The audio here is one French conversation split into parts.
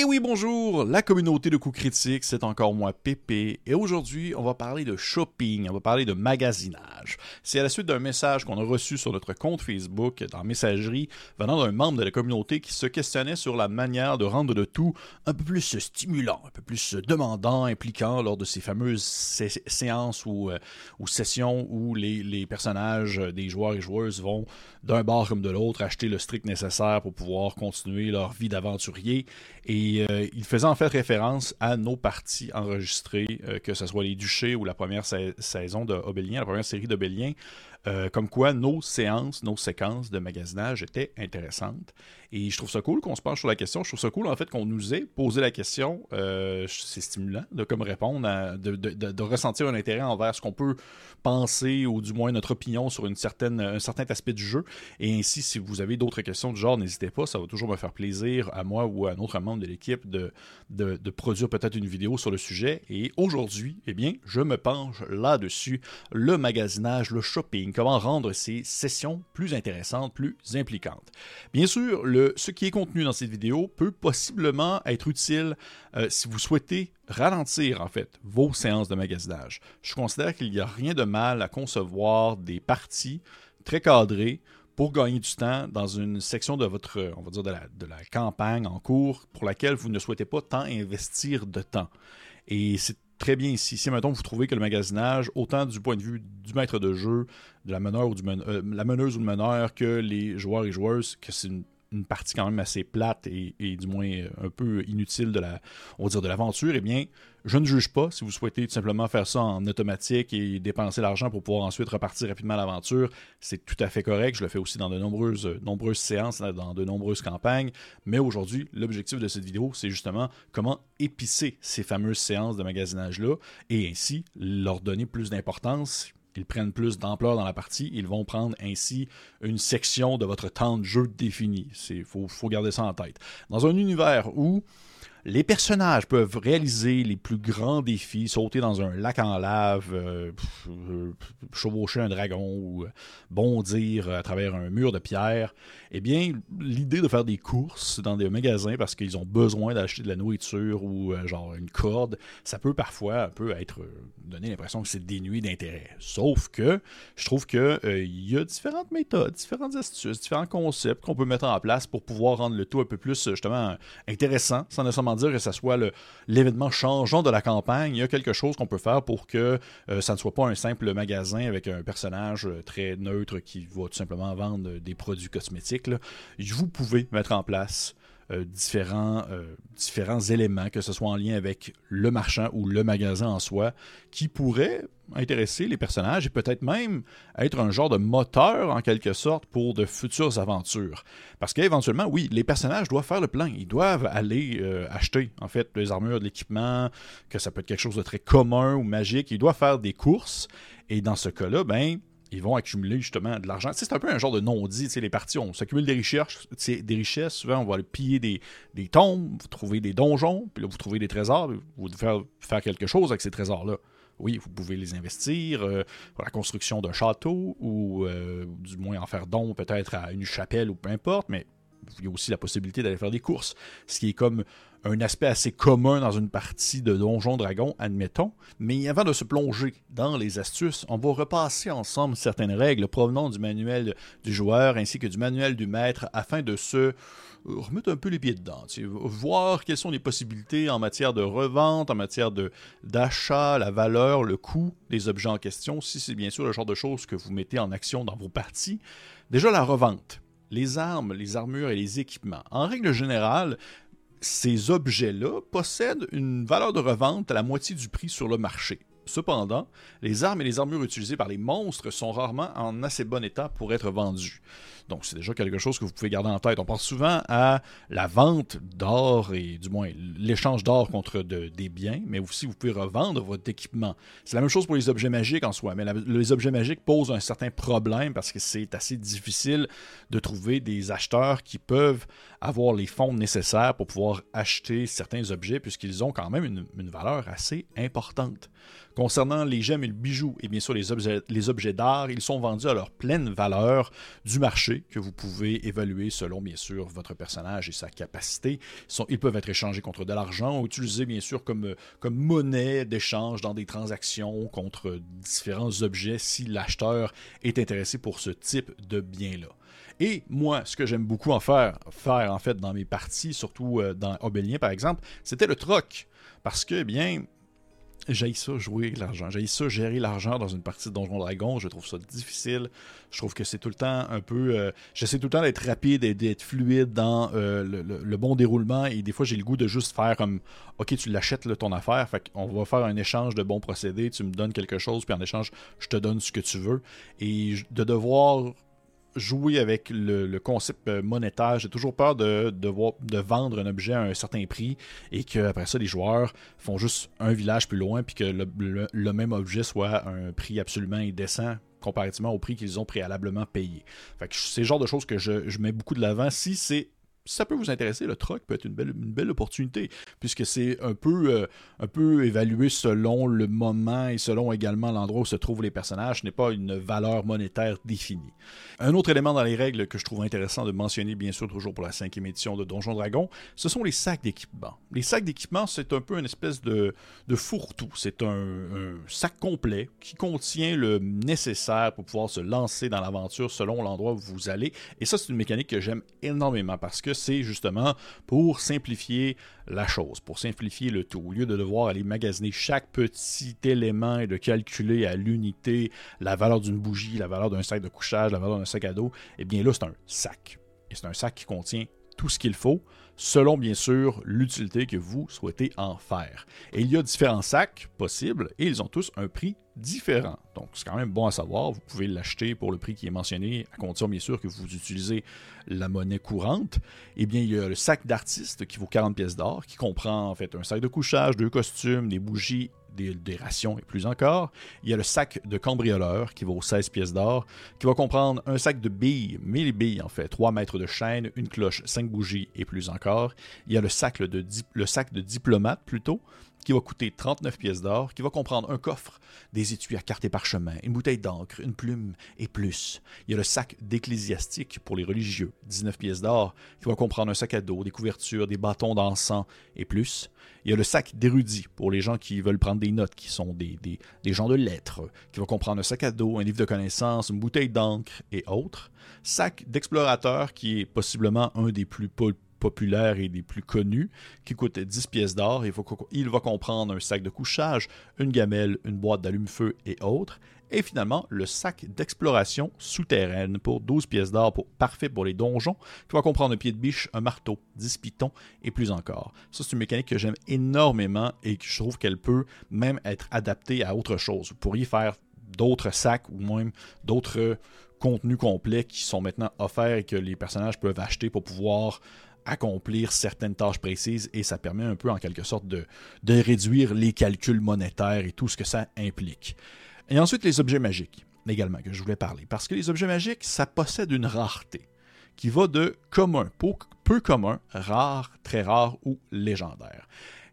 Et oui, bonjour, la communauté de coups critiques, c'est encore moi, Pépé, et aujourd'hui, on va parler de shopping, on va parler de magasinage. C'est à la suite d'un message qu'on a reçu sur notre compte Facebook, dans Messagerie, venant d'un membre de la communauté qui se questionnait sur la manière de rendre le tout un peu plus stimulant, un peu plus demandant, impliquant lors de ces fameuses séances ou, euh, ou sessions où les, les personnages des joueurs et joueuses vont d'un bar comme de l'autre acheter le strict nécessaire pour pouvoir continuer leur vie d'aventurier et et euh, il faisait en fait référence à nos parties enregistrées, euh, que ce soit les Duchés ou la première saison de Obélien, la première série d'Obélien, euh, comme quoi nos séances, nos séquences de magasinage étaient intéressantes. Et je trouve ça cool qu'on se penche sur la question. Je trouve ça cool en fait qu'on nous ait posé la question. Euh, c'est stimulant de comme répondre, de, ressentir un intérêt envers ce qu'on peut penser ou du moins notre opinion sur une certaine, un certain aspect du jeu. Et ainsi, si vous avez d'autres questions du genre, n'hésitez pas. Ça va toujours me faire plaisir à moi ou à un autre membre de l'équipe de, de, produire peut-être une vidéo sur le sujet. Et aujourd'hui, eh bien, je me penche là-dessus. Le magasinage, le shopping, comment rendre ces sessions plus intéressantes, plus impliquantes. Bien sûr, le ce qui est contenu dans cette vidéo peut possiblement être utile euh, si vous souhaitez ralentir en fait vos séances de magasinage. Je considère qu'il n'y a rien de mal à concevoir des parties très cadrées pour gagner du temps dans une section de votre, on va dire, de la, campagne en cours pour laquelle vous ne souhaitez pas tant investir de temps. Et c'est très bien ici. Si maintenant vous trouvez que le magasinage, autant du point de vue du maître de jeu, de la meneur ou du euh, la meneuse ou le meneur, que les joueurs et joueuses, que c'est une une partie quand même assez plate et, du moins euh, un peu inutile de la, on va dire de l'aventure, eh bien, je ne juge pas si vous souhaitez tout simplement faire ça en automatique et dépenser l'argent pour pouvoir ensuite repartir rapidement à l'aventure. C'est tout à fait correct. Je le fais aussi dans de nombreuses, nombreuses séances, dans de nombreuses campagnes. Mais aujourd'hui, l'objectif de cette vidéo, c'est justement comment épicer ces fameuses séances de magasinage-là et ainsi leur donner plus d'importance ils prennent plus d'ampleur dans la partie, ils vont prendre ainsi une section de votre temps de jeu défini. Il faut, faut garder ça en tête. Dans un univers où les personnages peuvent réaliser les plus grands défis, sauter dans un lac en lave, euh, euh, chevaucher un dragon ou euh, bondir à travers un mur de pierre. Eh bien, l'idée de faire des courses dans des magasins parce qu'ils ont besoin d'acheter de la nourriture ou genre une corde, ça peut parfois un peu être donner l'impression que c'est dénué d'intérêt. Sauf que je trouve que il y a différentes méthodes, différentes astuces, différents concepts qu'on peut mettre en place pour pouvoir rendre le tout un peu plus justement intéressant, sans dire que ce soit l'événement changeant de la campagne. Il y a quelque chose qu'on peut faire pour que euh, ça ne soit pas un simple magasin avec un personnage euh, très neutre qui va tout simplement vendre des produits cosmétiques. Vous pouvez mettre en place euh, différents, euh, différents éléments, que ce soit en lien avec le marchand ou le magasin en soi, qui pourraient intéresser les personnages et peut-être même être un genre de moteur en quelque sorte pour de futures aventures. Parce qu'éventuellement, oui, les personnages doivent faire le plein. Ils doivent aller euh, acheter, en fait, les armures, de l'équipement, que ça peut être quelque chose de très commun ou magique. Ils doivent faire des courses. Et dans ce cas-là, ben, ils vont accumuler justement de l'argent. c'est un peu un genre de non-dit. Les parties, on s'accumule des richesses, des richesses. Souvent, on va aller piller des, des tombes, vous trouvez des donjons, puis là, vous trouvez des trésors, vous devez faire, faire quelque chose avec ces trésors-là. Oui, vous pouvez les investir euh, pour la construction d'un château ou euh, du moins en faire don peut-être à une chapelle ou peu importe, mais il y a aussi la possibilité d'aller faire des courses, ce qui est comme un aspect assez commun dans une partie de Donjon Dragon, admettons. Mais avant de se plonger dans les astuces, on va repasser ensemble certaines règles provenant du manuel du joueur ainsi que du manuel du maître afin de se remettre un peu les pieds dedans, voir quelles sont les possibilités en matière de revente, en matière d'achat, la valeur, le coût des objets en question, si c'est bien sûr le genre de choses que vous mettez en action dans vos parties. Déjà la revente les armes, les armures et les équipements. En règle générale, ces objets-là possèdent une valeur de revente à la moitié du prix sur le marché. Cependant, les armes et les armures utilisées par les monstres sont rarement en assez bon état pour être vendues. Donc, c'est déjà quelque chose que vous pouvez garder en tête. On pense souvent à la vente d'or et du moins l'échange d'or contre des biens, mais aussi vous pouvez revendre votre équipement. C'est la même chose pour les objets magiques en soi, mais les objets magiques posent un certain problème parce que c'est assez difficile de trouver des acheteurs qui peuvent avoir les fonds nécessaires pour pouvoir acheter certains objets puisqu'ils ont quand même une valeur assez importante. Concernant les gemmes et le bijou et bien sûr les objets, les objets d'art, ils sont vendus à leur pleine valeur du marché que vous pouvez évaluer selon bien sûr votre personnage et sa capacité. Ils, peuvent être échangés contre de l'argent utilisés bien sûr comme, comme monnaie d'échange dans des transactions contre différents objets si l'acheteur est intéressé pour ce type de bien-là. Et moi, ce que j'aime beaucoup en faire, faire en fait dans mes parties, surtout euh, dans Obélien par exemple, c'était le troc. Parce que, bien, j'ai ça jouer l'argent. J'ai ça gérer l'argent dans une partie de Donjon Dragon. Je trouve ça difficile. Je trouve que c'est tout le temps un peu. Euh, j'essaie tout le temps d'être rapide et d'être fluide dans euh, le, bon déroulement. Et des fois, j'ai le goût de juste faire comme Ok, tu l'achètes ton affaire. Fait qu'on va faire un échange de bons procédés. Tu me donnes quelque chose, puis en échange, je te donne ce que tu veux. Et de devoir jouer avec le, concept euh, monétaire. J'ai toujours peur de, de, vendre un objet à un certain prix et qu'après ça, les joueurs font juste un village plus loin puis que le, même objet soit à un prix absolument indécent comparativement au prix qu'ils ont préalablement payé. c'est le genre de choses que je, je mets beaucoup de l'avant. Si c'est ça peut vous intéresser, le troc peut être une belle, une belle opportunité, puisque c'est un peu, euh, un peu évalué selon le moment et selon également l'endroit où se trouvent les personnages. Ce n'est pas une valeur monétaire définie. Un autre élément dans les règles que je trouve intéressant de mentionner, bien sûr, toujours pour la cinquième édition de Donjon Dragon, ce sont les sacs d'équipement. Les sacs d'équipement, c'est un peu une espèce de, de fourre-tout. C'est un sac complet qui contient le nécessaire pour pouvoir se lancer dans l'aventure selon l'endroit où vous allez. Et ça, c'est une mécanique que j'aime énormément parce que c'est justement pour simplifier la chose, pour simplifier le tout. Au lieu de devoir aller magasiner chaque petit élément et de calculer à l'unité la valeur d'une bougie, la valeur d'un sac de couchage, la valeur d'un sac à dos, eh bien là, c'est un sac. Et c'est un sac qui contient tout ce qu'il faut selon bien sûr l'utilité que vous souhaitez en faire. Et il y a différents sacs possibles et ils ont tous un prix différent. Donc c'est quand même bon à savoir, vous pouvez l'acheter pour le prix qui est mentionné, à condition bien sûr que vous utilisez la monnaie courante. Eh bien, il y a le sac d'artiste qui vaut 40 pièces d'or, qui comprend en fait un sac de couchage, deux costumes, des bougies des, rations et plus encore. Il y a le sac de cambrioleur qui vaut 16 pièces d'or, qui va comprendre un sac de billes, 1000 billes en fait, 3 mètres de chaîne, une cloche, 5 bougies et plus encore. Il y a le sac de, le sac de diplomate plutôt, qui va coûter 39 pièces d'or, qui va comprendre un coffre, des étuis à carte et parchemin, une bouteille d'encre, une plume et plus. Il y a le sac d'ecclésiastique pour les religieux, 19 pièces d'or, qui va comprendre un sac à dos, des couvertures, des bâtons d'encens et plus. Il y a le sac d'érudit pour les gens qui veulent prendre des notes, qui sont des, des, gens de lettres, qui va comprendre un sac à dos, un livre de connaissances, une bouteille d'encre et autres. Sac d'explorateur qui est possiblement un des plus et des plus connus, qui coûte 10 pièces d'or. Il, va comprendre un sac de couchage, une gamelle, une boîte d'allume-feu et autres. Et finalement, le sac d'exploration souterraine pour 12 pièces d'or, parfait pour les donjons, qui va comprendre un pied de biche, un marteau, 10 pitons et plus encore. Ça, c'est une mécanique que j'aime énormément et que je trouve qu'elle peut même être adaptée à autre chose. Vous pourriez faire d'autres sacs ou même d'autres contenus complets qui sont maintenant offerts et que les personnages peuvent acheter pour pouvoir accomplir certaines tâches précises et ça permet un peu en quelque sorte de, de réduire les calculs monétaires et tout ce que ça implique. Et ensuite les objets magiques également que je voulais parler parce que les objets magiques ça possède une rareté qui va de commun, peu commun, rare, très rare ou légendaire.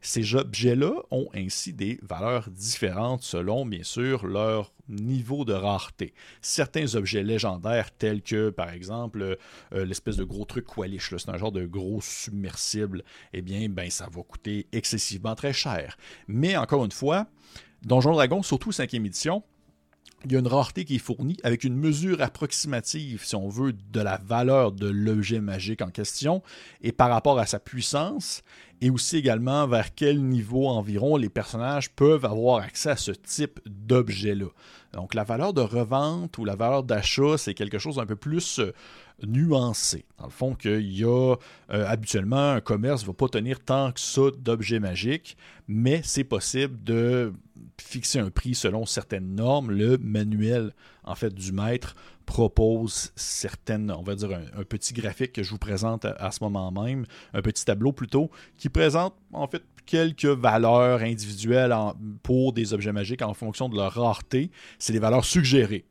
Ces objets-là ont ainsi des valeurs différentes selon, bien sûr, leur niveau de rareté. Certains objets légendaires, tels que, par exemple, euh, l'espèce de gros truc Qualish, c'est un genre de gros submersible, eh bien, ben, ça va coûter excessivement très cher. Mais encore une fois, Donjon Dragon, surtout 5e édition, il y a une rareté qui est fournie avec une mesure approximative, si on veut, de la valeur de l'objet magique en question et par rapport à sa puissance et aussi également vers quel niveau environ les personnages peuvent avoir accès à ce type d'objet-là. Donc la valeur de revente ou la valeur d'achat, c'est quelque chose d'un peu plus euh, nuancé. Dans le fond, qu'il y a euh, habituellement un commerce ne va pas tenir tant que ça d'objets magiques, mais c'est possible de fixer un prix selon certaines normes. Le manuel en fait du maître propose certaines, on va dire un, petit graphique que je vous présente à, ce moment même, un petit tableau plutôt, qui présente en fait quelques valeurs individuelles pour des objets magiques en fonction de leur rareté. C'est des valeurs suggérées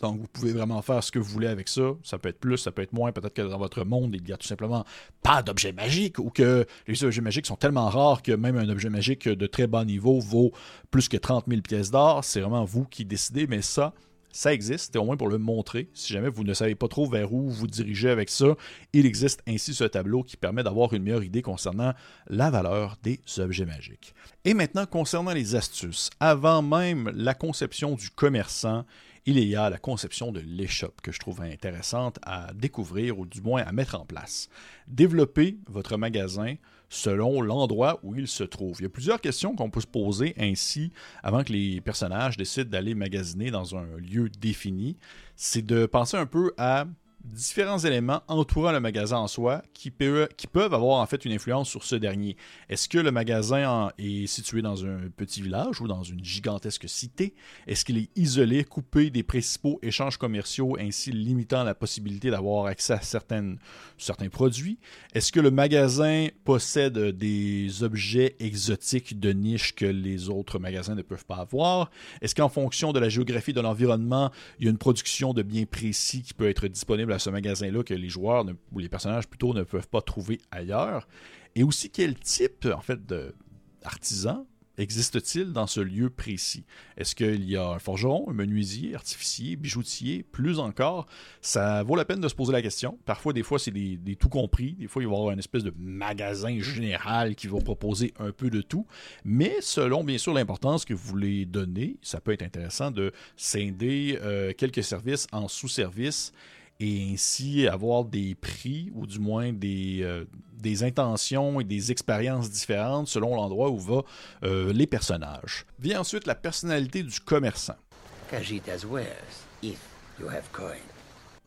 Donc, vous pouvez vraiment faire ce que vous voulez avec ça. Ça peut être plus, ça peut être moins. Peut-être que dans votre monde, il n'y a tout simplement pas d'objet magique ou que les objets magiques sont tellement rares que même un objet magique de très bas niveau vaut plus que 30 000 pièces d'or. C'est vraiment vous qui décidez, mais ça, ça existe, et au moins pour le montrer. Si jamais vous ne savez pas trop vers où vous dirigez avec ça, il existe ainsi ce tableau qui permet d'avoir une meilleure idée concernant la valeur des objets magiques. Et maintenant, concernant les astuces, avant même la conception du commerçant, il y a la conception de l'échoppe que je trouve intéressante à découvrir ou du moins à mettre en place. Développer votre magasin selon l'endroit où il se trouve. Il y a plusieurs questions qu'on peut se poser ainsi avant que les personnages décident d'aller magasiner dans un lieu défini. C'est de penser un peu à différents éléments entourant le magasin en soi qui, peuvent avoir en fait une influence sur ce dernier. Est-ce que le magasin est situé dans un petit village ou dans une gigantesque cité? Est-ce qu'il est isolé, coupé des principaux échanges commerciaux, ainsi limitant la possibilité d'avoir accès à certains produits? Est-ce que le magasin possède des objets exotiques de niche que les autres magasins ne peuvent pas avoir? Est-ce qu'en fonction de la géographie de l'environnement, il y a une production de biens précis qui peut être disponible ce magasin-là que les joueurs ou les personnages plutôt ne peuvent pas trouver ailleurs? Et aussi quel type en fait d'artisan existe-t-il dans ce lieu précis? Est-ce qu'il y a un forgeron, un menuisier, artificier, bijoutier, plus encore? Ça vaut la peine de se poser la question. Parfois, des fois, c'est des, tout compris. Des fois, il va y avoir une espèce de magasin général qui va proposer un peu de tout. Mais selon, bien sûr, l'importance que vous voulez donner, ça peut être intéressant de scinder euh, quelques services en sous-services et ainsi avoir des prix ou du moins des, euh, des intentions et des expériences différentes selon l'endroit où vont euh, les personnages. Vient ensuite la personnalité du commerçant.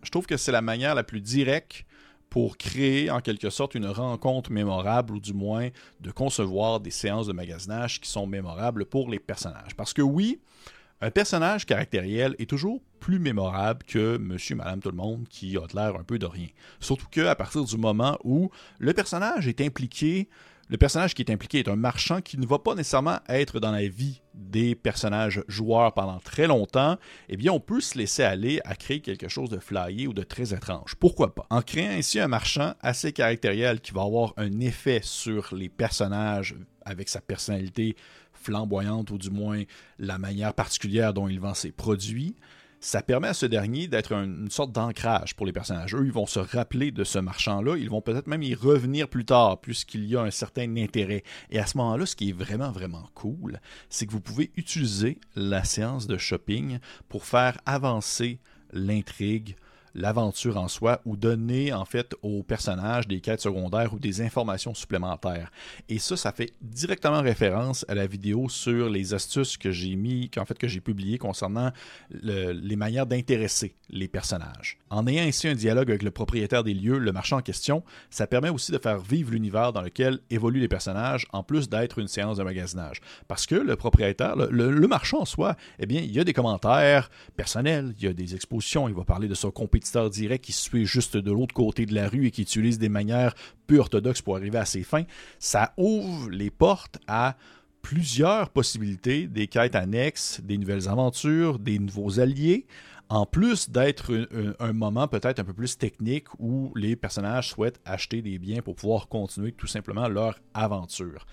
Je trouve que c'est la manière la plus directe pour créer en quelque sorte une rencontre mémorable ou du moins de concevoir des séances de magasinage qui sont mémorables pour les personnages. Parce que oui, un personnage caractériel est toujours plus mémorable que Monsieur, Madame, tout le monde qui a l'air un peu de rien. Surtout qu'à partir du moment où le personnage est impliqué, le personnage qui est impliqué est un marchand qui ne va pas nécessairement être dans la vie des personnages joueurs pendant très longtemps, eh bien on peut se laisser aller à créer quelque chose de flyé ou de très étrange. Pourquoi pas? En créant ainsi un marchand assez caractériel qui va avoir un effet sur les personnages avec sa personnalité flamboyante ou du moins la manière particulière dont il vend ses produits, ça permet à ce dernier d'être une sorte d'ancrage pour les personnages. Eux, ils vont se rappeler de ce marchand-là, ils vont peut-être même y revenir plus tard, puisqu'il y a un certain intérêt. Et à ce moment-là, ce qui est vraiment, vraiment cool, c'est que vous pouvez utiliser la séance de shopping pour faire avancer l'intrigue, l'aventure en soi ou donner en fait aux personnages des quêtes secondaires ou des informations supplémentaires. Et ça, ça fait directement référence à la vidéo sur les astuces que j'ai mis, qu'en fait que j'ai publié concernant les manières d'intéresser les personnages. En ayant ainsi un dialogue avec le propriétaire des lieux, le marchand en question, ça permet aussi de faire vivre l'univers dans lequel évoluent les personnages, en plus d'être une séance de magasinage. Parce que le propriétaire, le, marchand en soi, eh bien, il y a des commentaires personnels, il y a des expositions, il va parler de son direct qui se juste de l'autre côté de la rue et qui utilise des manières peu orthodoxes pour arriver à ses fins, ça ouvre les portes à plusieurs possibilités, des quêtes annexes, des nouvelles aventures, des nouveaux alliés, en plus d'être un, moment peut-être un peu plus technique où les personnages souhaitent acheter des biens pour pouvoir continuer tout simplement leur aventure.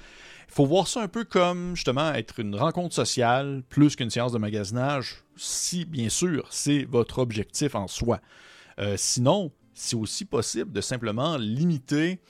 Il faut voir ça un peu comme justement être une rencontre sociale plus qu'une séance de magasinage, si bien sûr c'est votre objectif en soi. Euh, sinon, c'est aussi possible de simplement limiter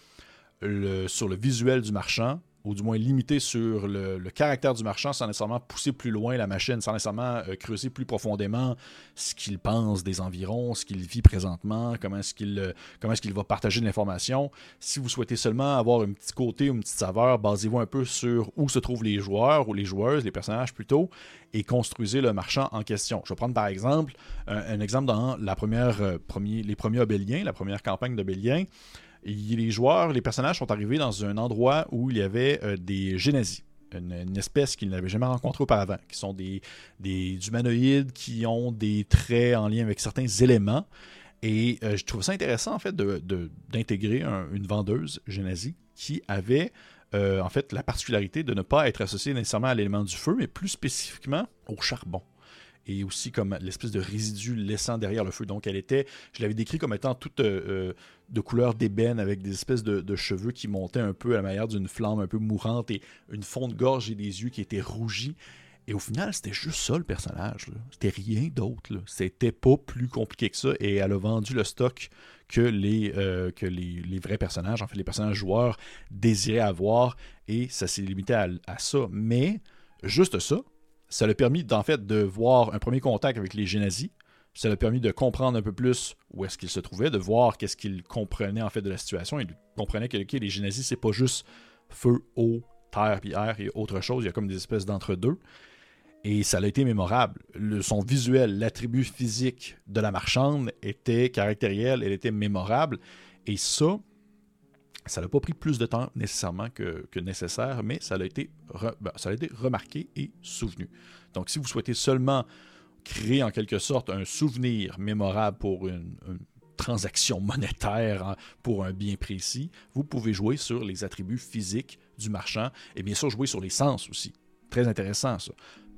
sur le visuel du marchand ou du moins limiter sur le, caractère du marchand sans nécessairement pousser plus loin la machine, sans nécessairement euh, creuser plus profondément ce qu'il pense des environs, ce qu'il vit présentement, comment est-ce qu'il euh, va partager de l'information. Si vous souhaitez seulement avoir un petit côté, une petite saveur, basez-vous un peu sur où se trouvent les joueurs ou les joueuses, les personnages plutôt, et construisez le marchand en question. Je vais prendre par exemple un, exemple dans la première, euh, les premiers Obéliens, la première campagne d'Obélien les joueurs, les personnages sont arrivés dans un endroit où il y avait euh, des génasies. Une, espèce qu'ils n'avaient jamais rencontrée auparavant, qui sont des, des, humanoïdes qui ont des traits en lien avec certains éléments. Et euh, je trouve ça intéressant, en fait, d'intégrer une vendeuse génasie qui avait, euh, en fait, la particularité de ne pas être associée nécessairement à l'élément du feu, mais plus spécifiquement au charbon. Et aussi comme l'espèce de résidu laissant derrière le feu. Donc elle était, je l'avais décrit comme étant toute euh, de couleur d'ébène avec des espèces de, cheveux qui montaient un peu à la manière d'une flamme un peu mourante et une fond de gorge et des yeux qui étaient rougis. Et au final, c'était juste ça le personnage. C'était rien d'autre. C'était pas plus compliqué que ça. Et elle a vendu le stock que les, euh, que les, vrais personnages, en fait, les personnages joueurs désiraient avoir. Et ça s'est limité à, ça. Mais juste ça, ça l'a permis d'en fait de voir un premier contact avec les génazis. Ça l'a permis de comprendre un peu plus où est-ce qu'ils se trouvaient, de voir qu'est-ce qu'ils comprenaient en fait de la situation. Ils comprenaient que les génazis, c'est pas juste feu, eau, terre puis air et autre chose. Il y a comme des espèces d'entre-deux. Et ça a été mémorable. Le, son visuel, l'attribut physique de la marchande était caractériel, elle était mémorable. Et ça, ça n'a pas pris plus de temps nécessairement que, nécessaire, mais ça a, été ben, ça a été remarqué et souvenu. Donc si vous souhaitez seulement créer en quelque sorte un souvenir mémorable pour une, transaction monétaire hein, pour un bien précis, vous pouvez jouer sur les attributs physiques du marchand et bien sûr jouer sur les sens aussi. Très intéressant ça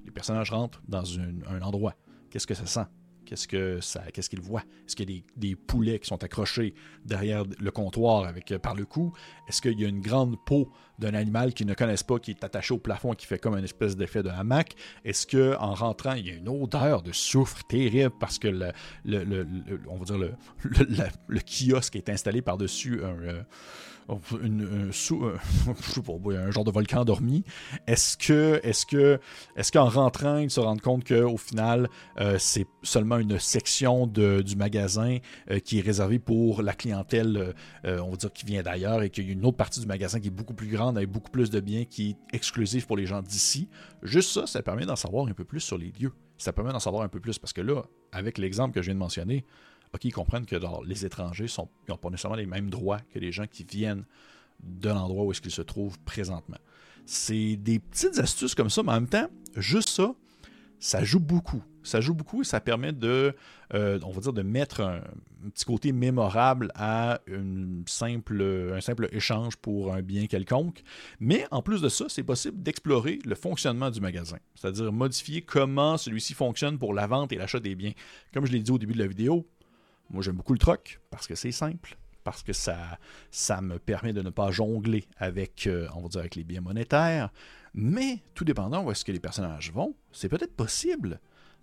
les personnages rentrent dans un endroit. Qu'est-ce que ça sent? Qu'est-ce que ça, qu'est-ce qu'ils voient Est-ce qu'il y a des, poulets qui sont accrochés derrière le comptoir avec euh, par le cou? Est-ce qu'il y a une grande peau d'un animal qu'ils ne connaissent pas qui est attaché au plafond et qui fait comme une espèce d'effet de hamac Est-ce que en rentrant il y a une odeur de soufre terrible parce que le, on va dire le, le, kiosque est installé par dessus un euh, un genre de volcan dormi. Est-ce que, est-ce que, est-ce qu'en rentrant, ils se rendent compte qu'au final, euh, c'est seulement une section de, du magasin euh, qui est réservée pour la clientèle, on va dire, qui vient d'ailleurs, et qu'il y a une autre partie du magasin qui est beaucoup plus grande, avec beaucoup plus de biens, qui est exclusif pour les gens d'ici. Juste ça, ça permet d'en savoir un peu plus sur les lieux. Ça permet d'en savoir un peu plus parce que là, avec l'exemple que je viens de mentionner, OK, ils comprennent que les étrangers n'ont pas nécessairement les mêmes droits que les gens qui viennent de l'endroit où est-ce qu'ils se trouvent présentement. C'est des petites astuces comme ça, mais en même temps, juste ça, ça joue beaucoup. Ça joue beaucoup et ça permet de, euh, mettre un, petit côté mémorable à un simple échange pour un bien quelconque. Mais en plus de ça, c'est possible d'explorer le fonctionnement du magasin, c'est-à-dire modifier comment celui-ci fonctionne pour la vente et l'achat des biens. Comme je l'ai dit au début de la vidéo, moi, j'aime beaucoup le troc parce que c'est simple, parce que ça, ça me permet de ne pas jongler avec, euh, on va dire, avec les biens monétaires. Mais, tout dépendant où est-ce que les personnages vont, c'est peut-être possible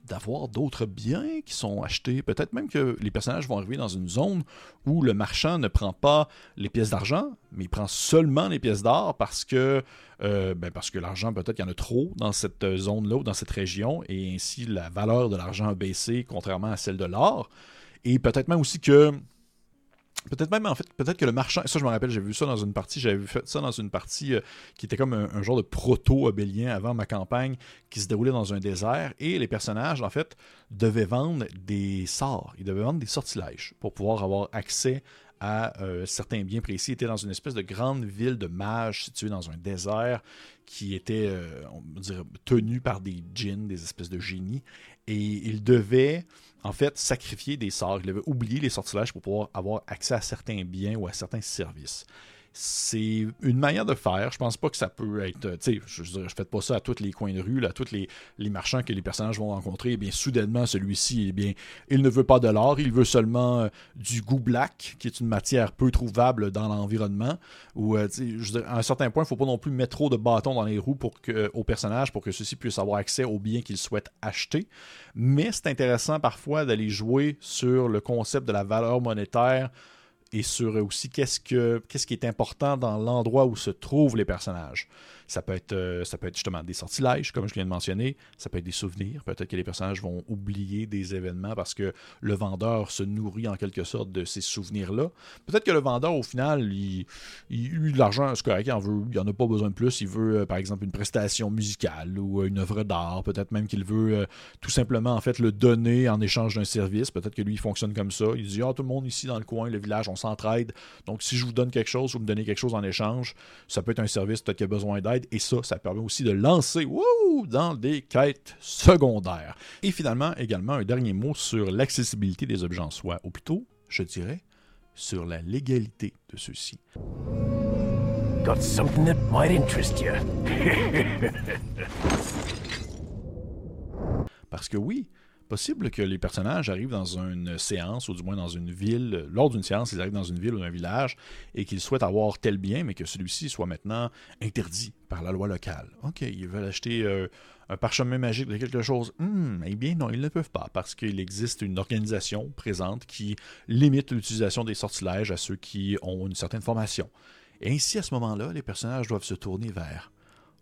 d'avoir d'autres biens qui sont achetés. Peut-être même que les personnages vont arriver dans une zone où le marchand ne prend pas les pièces d'argent, mais il prend seulement les pièces d'or parce que, euh, ben parce que l'argent, peut-être qu'il y en a trop dans cette zone-là ou dans cette région, et ainsi la valeur de l'argent a baissé contrairement à celle de l'or. Et peut-être même aussi que. Peut-être même, en fait, peut-être que le marchand. Ça, je me rappelle, j'ai vu ça dans une partie. J'avais vu ça dans une partie euh, qui était comme un, genre de proto-obélien avant ma campagne qui se déroulait dans un désert. Et les personnages, en fait, devaient vendre des sorts. Ils devaient vendre des sortilèges pour pouvoir avoir accès à euh, certains biens précis. Ils étaient dans une espèce de grande ville de mages située dans un désert qui était, euh, on dirait, tenu par des djinns, des espèces de génies. Et ils devaient en fait, sacrifier des sorts. Il avait oublié les sortilèges pour pouvoir avoir accès à certains biens ou à certains services c'est une manière de faire. Je pense pas que ça peut être. Tu sais, je, ne fais pas ça à tous les coins de rue, à tous les, marchands que les personnages vont rencontrer. Eh bien, soudainement, celui-ci, eh bien, il ne veut pas de l'or, il veut seulement euh, du goût black, qui est une matière peu trouvable dans l'environnement. Ou, euh, à un certain point, il faut pas non plus mettre trop de bâtons dans les roues pour que, aux personnages pour que ceux-ci puissent avoir accès aux biens qu'ils souhaitent acheter. Mais c'est intéressant parfois d'aller jouer sur le concept de la valeur monétaire et sur aussi qu'est-ce, que, qu'est-ce qui est important dans l'endroit où se trouvent les personnages. Ça peut être, euh, ça peut être justement des sortilèges, comme je viens de mentionner. Ça peut être des souvenirs. Peut-être que les personnages vont oublier des événements parce que le vendeur se nourrit en quelque sorte de ces souvenirs-là. Peut-être que le vendeur, au final, il, il, de l'argent, c'est correct, il en veut, il a pas besoin de plus. Il veut, euh, par exemple, une prestation musicale ou euh, une œuvre d'art. Peut-être même qu'il veut tout simplement, en fait, le donner en échange d'un service. Peut-être que lui, il fonctionne comme ça. Il dit, ah, tout le monde ici dans le coin, le village, on s'entraide. Donc, si je vous donne quelque chose, vous me donnez quelque chose en échange. Ça peut être un service, peut-être qu'il a besoin d'aide et ça, ça permet aussi de lancer dans des quêtes secondaires. Et finalement, également, un dernier mot sur l'accessibilité des objets en soi, ou plutôt, je dirais, sur la légalité de ceux-ci. Got something that might interest you. Parce que oui, Possible que les personnages arrivent dans une séance, ou du moins dans une ville, lors d'une séance, ils arrivent dans une ville ou un village, et qu'ils souhaitent avoir tel bien, mais que celui-ci soit maintenant interdit par la loi locale. OK, ils veulent acheter euh, un parchemin magique de quelque chose. Hmm, eh bien non, ils ne peuvent pas, parce qu'il existe une organisation présente qui limite l'utilisation des sortilèges à ceux qui ont une certaine formation. Et ainsi, à ce moment-là, les personnages doivent se tourner vers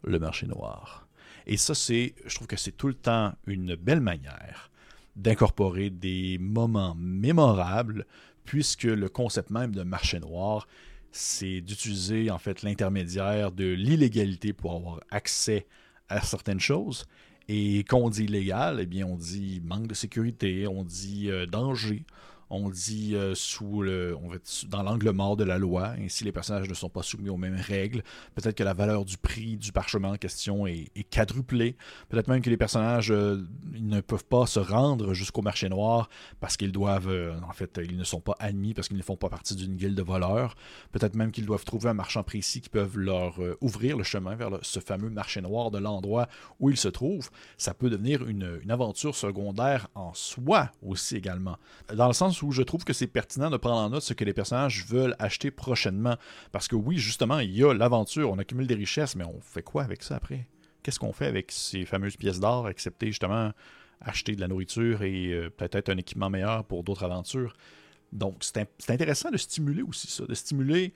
le marché noir. Et ça, c'est, je trouve que c'est tout le temps une belle manière d'incorporer des moments mémorables, puisque le concept même de marché noir, c'est d'utiliser en fait l'intermédiaire de l'illégalité pour avoir accès à certaines choses. Et quand on dit illégal, eh bien on dit manque de sécurité, on dit euh, danger, on dit euh, sous le, on va dans l'angle mort de la loi, ainsi les personnages ne sont pas soumis aux mêmes règles. Peut-être que la valeur du prix du parchemin en question est, quadruplée. Peut-être même que les personnages euh, ne peuvent pas se rendre jusqu'au marché noir parce qu'ils doivent, euh, en fait, ils ne sont pas admis parce qu'ils ne font pas partie d'une guilde de voleurs. Peut-être même qu'ils doivent trouver un marchand précis qui peuvent leur ouvrir le chemin vers ce fameux marché noir de l'endroit où ils se trouvent. Ça peut devenir une, une aventure secondaire en soi aussi également. Dans le sens où je trouve que c'est pertinent de prendre en note ce que les personnages veulent acheter prochainement. Parce que oui, justement, il y a l'aventure, on accumule des richesses, mais on fait quoi avec ça après? Qu'est-ce qu'on fait avec ces fameuses pièces d'or, excepté justement acheter de la nourriture et euh, peut-être un équipement meilleur pour d'autres aventures? Donc, c'est intéressant de stimuler aussi ça, de stimuler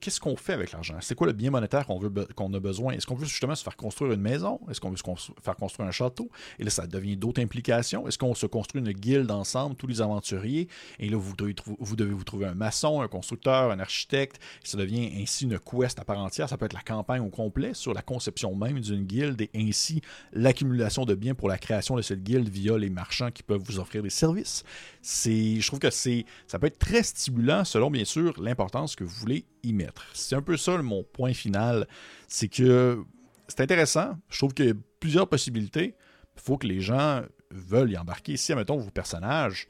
qu'est-ce qu'on fait avec l'argent? C'est quoi le bien monétaire qu'on veut qu'on a besoin? Est-ce qu'on veut justement se faire construire une maison? Est-ce qu'on veut se faire construire un château? Et là, ça devient d'autres implications. Est-ce qu'on se construit une guilde ensemble, tous les aventuriers? Et là, vous devez, vous devez vous trouver un maçon, un constructeur, un architecte. ça devient ainsi une quest à part entière. Ça peut être la campagne au complet sur la conception même d'une guilde et ainsi l'accumulation de biens pour la création de cette guilde via les marchands qui peuvent vous offrir des services. C'est, je trouve que c'est, ça peut être très stimulant selon bien sûr l'importance que vous voulez mettre. C'est un peu ça mon point final. C'est que c'est intéressant. Je trouve qu'il y a plusieurs possibilités. Il faut que les gens veulent y embarquer. Si, admettons, vos personnages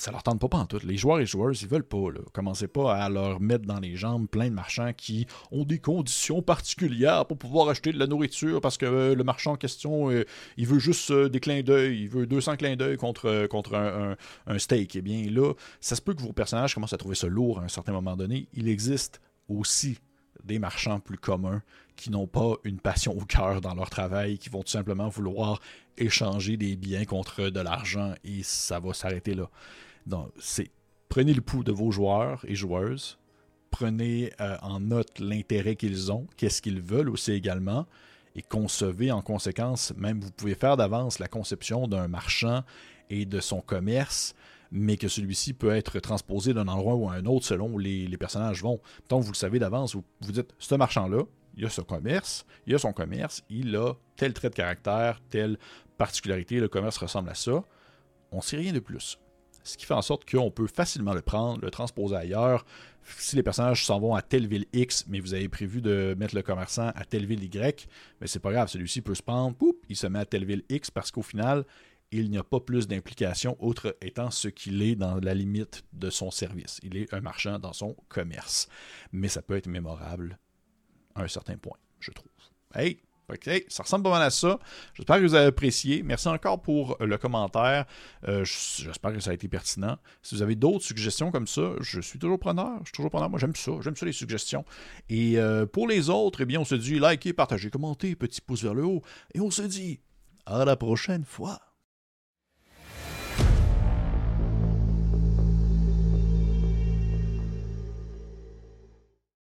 ça leur tente pas en tout. Les joueurs et joueuses, ils veulent pas. Commencez pas à leur mettre dans les jambes plein de marchands qui ont des conditions particulières pour pouvoir acheter de la nourriture parce que euh, le marchand en question, euh, il veut juste euh, des clins d'œil. Il veut 200 clins d'œil contre, contre un, un, steak. Eh bien là, ça se peut que vos personnages commencent à trouver ça lourd à un certain moment donné. Il existe aussi des marchands plus communs qui n'ont pas une passion au cœur dans leur travail, qui vont tout simplement vouloir échanger des biens contre de l'argent et ça va s'arrêter là. Donc, c'est prenez le pouls de vos joueurs et joueuses, prenez euh, en note l'intérêt qu'ils ont, qu'est-ce qu'ils veulent aussi également, et concevez en conséquence, même vous pouvez faire d'avance la conception d'un marchand et de son commerce, mais que celui-ci peut être transposé d'un endroit ou à un autre selon où les, personnages vont. Donc vous le savez d'avance, vous, vous dites, ce marchand-là, il a ce commerce, il a son commerce, il a tel trait de caractère, telle particularité, le commerce ressemble à ça. On ne sait rien de plus. Ce qui fait en sorte qu'on peut facilement le prendre, le transposer ailleurs. Si les personnages s'en vont à telle ville X, mais vous avez prévu de mettre le commerçant à telle ville Y, mais c'est pas grave, celui-ci peut se prendre, il se met à telle ville X parce qu'au final, il n'y a pas plus d'implication, autre étant ce qu'il est dans la limite de son service. Il est un marchand dans son commerce. Mais ça peut être mémorable à un certain point, je trouve. Hey, Ça ressemble pas mal à ça. J'espère que vous avez apprécié. Merci encore pour le commentaire. Euh, j'espère que ça a été pertinent. Si vous avez d'autres suggestions comme ça, je suis toujours preneur. Je suis toujours preneur. Moi, j'aime ça. J'aime ça, les suggestions. Et euh, pour les autres, eh bien, on se dit likez, partagez, commentez, petit pouce vers le haut. Et on se dit à la prochaine fois.